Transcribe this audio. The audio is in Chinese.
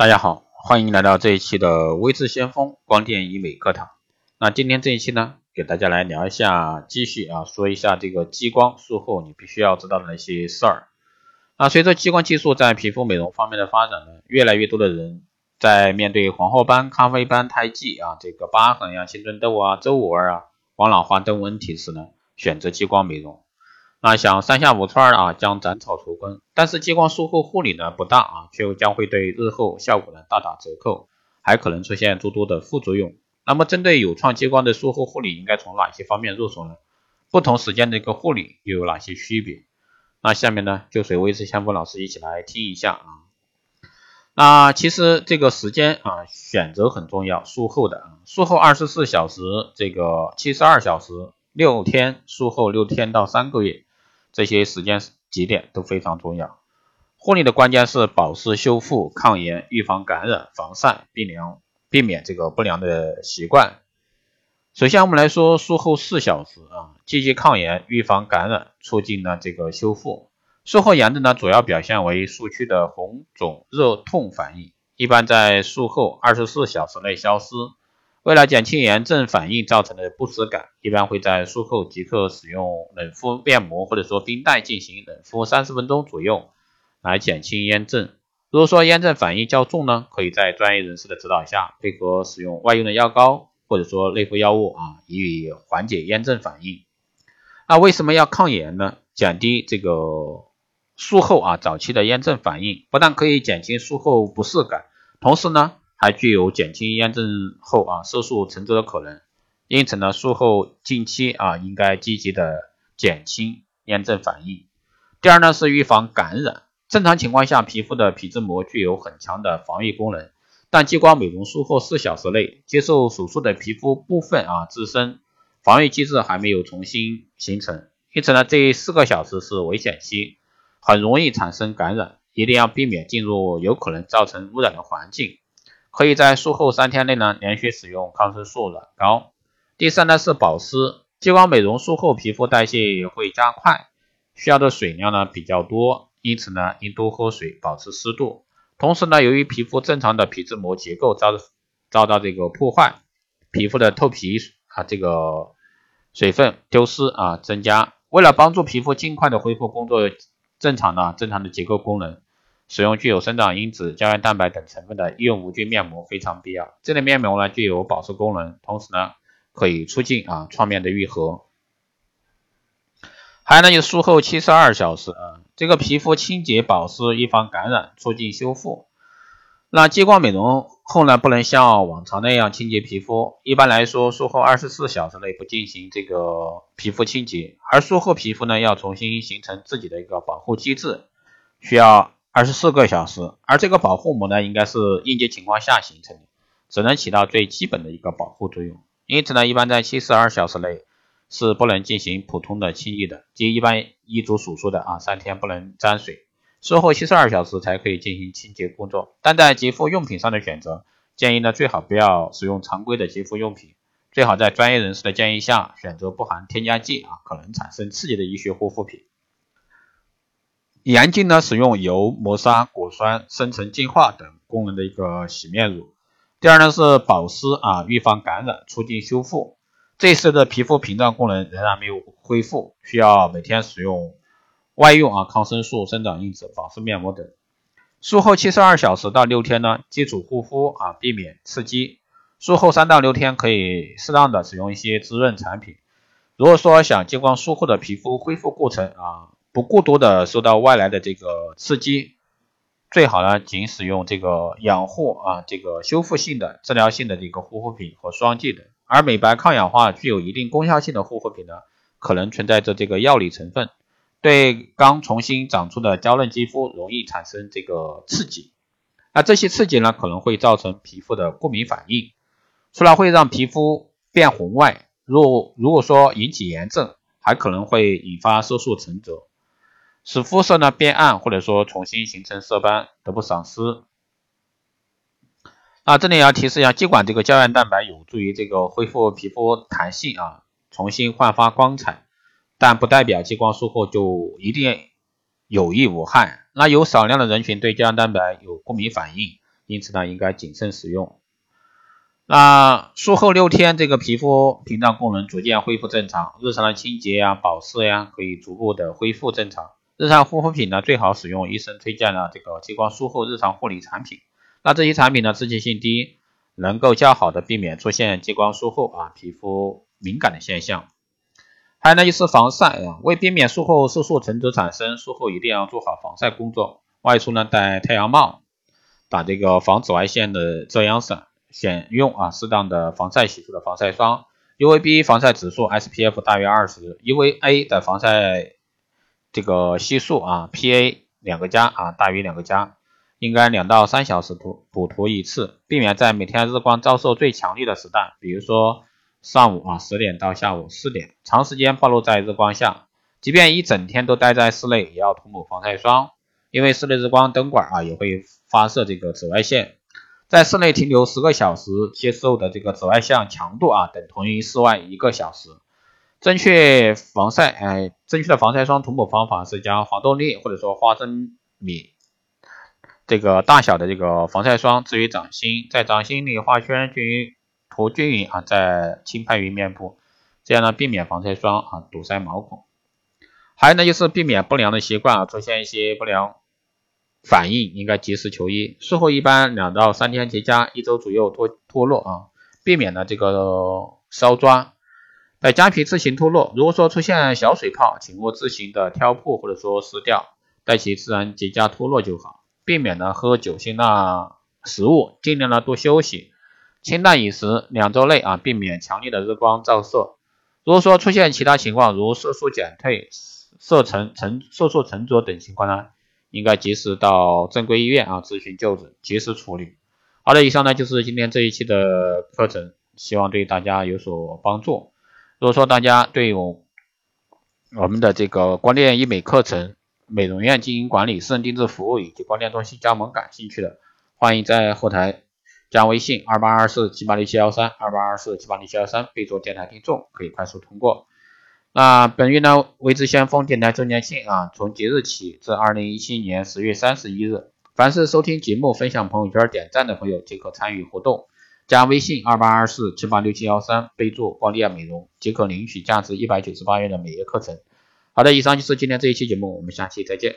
大家好，欢迎来到这一期的微智先锋光电医美课堂。那今天这一期呢，给大家来聊一下，继续啊说一下这个激光术后你必须要知道的那些事儿。那随着激光技术在皮肤美容方面的发展呢，越来越多的人在面对黄褐斑、咖啡斑、胎记啊、这个疤痕呀、青春痘啊、皱纹啊、黄老化等问题时呢，选择激光美容。那想三下五除二啊将斩草除根，但是激光术后护理呢不当啊，却又将会对日后效果呢大打折扣，还可能出现诸多的副作用。那么针对有创激光的术后护理，应该从哪些方面入手呢？不同时间的一个护理又有哪些区别？那下面呢就随微视相锋老师一起来听一下啊。那其实这个时间啊选择很重要，术后的啊，术后二十四小时，这个七十二小时，六天，术后六天到三个月。这些时间节点都非常重要。护理的关键是保湿、修复、抗炎、预防感染、防晒、避凉，避免这个不良的习惯。首先，我们来说术后四小时啊，积极抗炎、预防感染、促进呢这个修复。术后炎症呢，主要表现为术区的红肿、热痛反应，一般在术后二十四小时内消失。为了减轻炎症反应造成的不适感，一般会在术后即刻使用冷敷面膜或者说冰袋进行冷敷三十分钟左右，来减轻炎症。如果说炎症反应较重呢，可以在专业人士的指导下，配合使用外用的药膏或者说内服药物啊，以缓解炎症反应。那为什么要抗炎呢？减低这个术后啊早期的炎症反应，不但可以减轻术后不适感，同时呢。还具有减轻炎症后啊色素沉着的可能，因此呢，术后近期啊应该积极的减轻炎症反应。第二呢是预防感染。正常情况下，皮肤的皮脂膜具有很强的防御功能，但激光美容术后四小时内接受手术的皮肤部分啊自身防御机制还没有重新形成，因此呢这四个小时是危险期，很容易产生感染，一定要避免进入有可能造成污染的环境。可以在术后三天内呢，连续使用抗生素软膏。第三呢是保湿，激光美容术后皮肤代谢也会加快，需要的水量呢比较多，因此呢应多喝水，保持湿度。同时呢，由于皮肤正常的皮脂膜结构遭遭到这个破坏，皮肤的透皮啊这个水分丢失啊增加。为了帮助皮肤尽快的恢复工作正常的正常的结构功能。使用具有生长因子、胶原蛋白等成分的医用无菌面膜非常必要。这类面膜呢具有保湿功能，同时呢可以促进啊创面的愈合。还有呢就术后七十二小时啊，这个皮肤清洁保湿、预防感染、促进修复。那激光美容后呢不能像往常那样清洁皮肤，一般来说术后二十四小时内不进行这个皮肤清洁，而术后皮肤呢要重新形成自己的一个保护机制，需要。二十四个小时，而这个保护膜呢，应该是应急情况下形成的，只能起到最基本的一个保护作用。因此呢，一般在七十二小时内是不能进行普通的清洁的，即一般医嘱所说的啊，三天不能沾水，术后七十二小时才可以进行清洁工作。但在洁肤用品上的选择，建议呢最好不要使用常规的洁肤用品，最好在专业人士的建议下选择不含添加剂啊，可能产生刺激的医学护肤品。严禁呢使用油、磨砂、果酸、深层净化等功能的一个洗面乳。第二呢是保湿啊，预防感染，促进修复。这时的皮肤屏障功能仍然没有恢复，需要每天使用外用啊抗生素、生长因子、保湿面膜等。术后七十二小时到六天呢，基础护肤啊，避免刺激。术后三到六天可以适当的使用一些滋润产品。如果说想激光术后的皮肤恢复过程啊。不过多的受到外来的这个刺激，最好呢仅使用这个养护啊这个修复性的治疗性的这个护肤品和霜剂等。而美白抗氧化具有一定功效性的护肤品呢，可能存在着这个药理成分，对刚重新长出的娇嫩肌肤容易产生这个刺激。那这些刺激呢可能会造成皮肤的过敏反应，除了会让皮肤变红外，如如果说引起炎症，还可能会引发色素沉着。使肤色呢变暗，或者说重新形成色斑，得不偿失。那这里要提示一下，尽管这个胶原蛋白有助于这个恢复皮肤弹性啊，重新焕发光彩，但不代表激光术后就一定有益无害。那有少量的人群对胶原蛋白有过敏反应，因此呢，应该谨慎使用。那术后六天，这个皮肤屏障功能逐渐恢复正常，日常的清洁呀、保湿呀，可以逐步的恢复正常。日常护肤品呢，最好使用医生推荐的这个激光术后日常护理产品。那这些产品呢，刺激性低，能够较好的避免出现激光术后啊皮肤敏感的现象。还有呢，就是防晒啊，为避免术后色素沉着产生，术后一定要做好防晒工作。外出呢，戴太阳帽，打这个防紫外线的遮阳伞。选用啊适当的防晒系数的防晒霜，UVB 防晒指数 SPF 大于二十，UVA 的防晒这个系数啊 PA 两个加啊大于两个加，应该两到三小时涂补涂一次，避免在每天日光照射最强烈的时段，比如说上午啊十点到下午四点，长时间暴露在日光下，即便一整天都待在室内，也要涂抹防晒霜，因为室内日光灯管啊也会发射这个紫外线。在室内停留十个小时，接受的这个紫外线强度啊，等同于室外一个小时。正确防晒，哎，正确的防晒霜涂抹方法是将黄豆粒或者说花生米这个大小的这个防晒霜置于掌心，在掌心里画圈，均匀涂均匀啊，再轻拍于面部，这样呢，避免防晒霜啊堵塞毛孔。还有呢，就是避免不良的习惯啊，出现一些不良。反应应该及时求医，术后一般两到三天结痂，一周左右脱脱落啊，避免了这个烧抓。在痂皮自行脱落，如果说出现小水泡，请勿自行的挑破或者说撕掉，待其自然结痂脱落就好。避免呢喝酒辛辣食物，尽量呢多休息，清淡饮食，两周内啊避免强烈的日光照射。如果说出现其他情况，如色素减退、色沉沉色素沉着等情况呢？应该及时到正规医院啊咨询就诊，及时处理。好的，以上呢就是今天这一期的课程，希望对大家有所帮助。如果说大家对我我们的这个光电医美课程、美容院经营管理、私人定制服务以及光电中心加盟感兴趣的，欢迎在后台加微信二八二四七八六七幺三二八二四七八六七幺三，备注电台听众，可以快速通过。那本月呢，微知先锋电台周年庆啊，从即日起至二零一七年十月三十一日，凡是收听节目、分享朋友圈、点赞的朋友即可参与活动。加微信二八二四七八六七幺三，备注光电美容，即可领取价值一百九十八元的美业课程。好的，以上就是今天这一期节目，我们下期再见。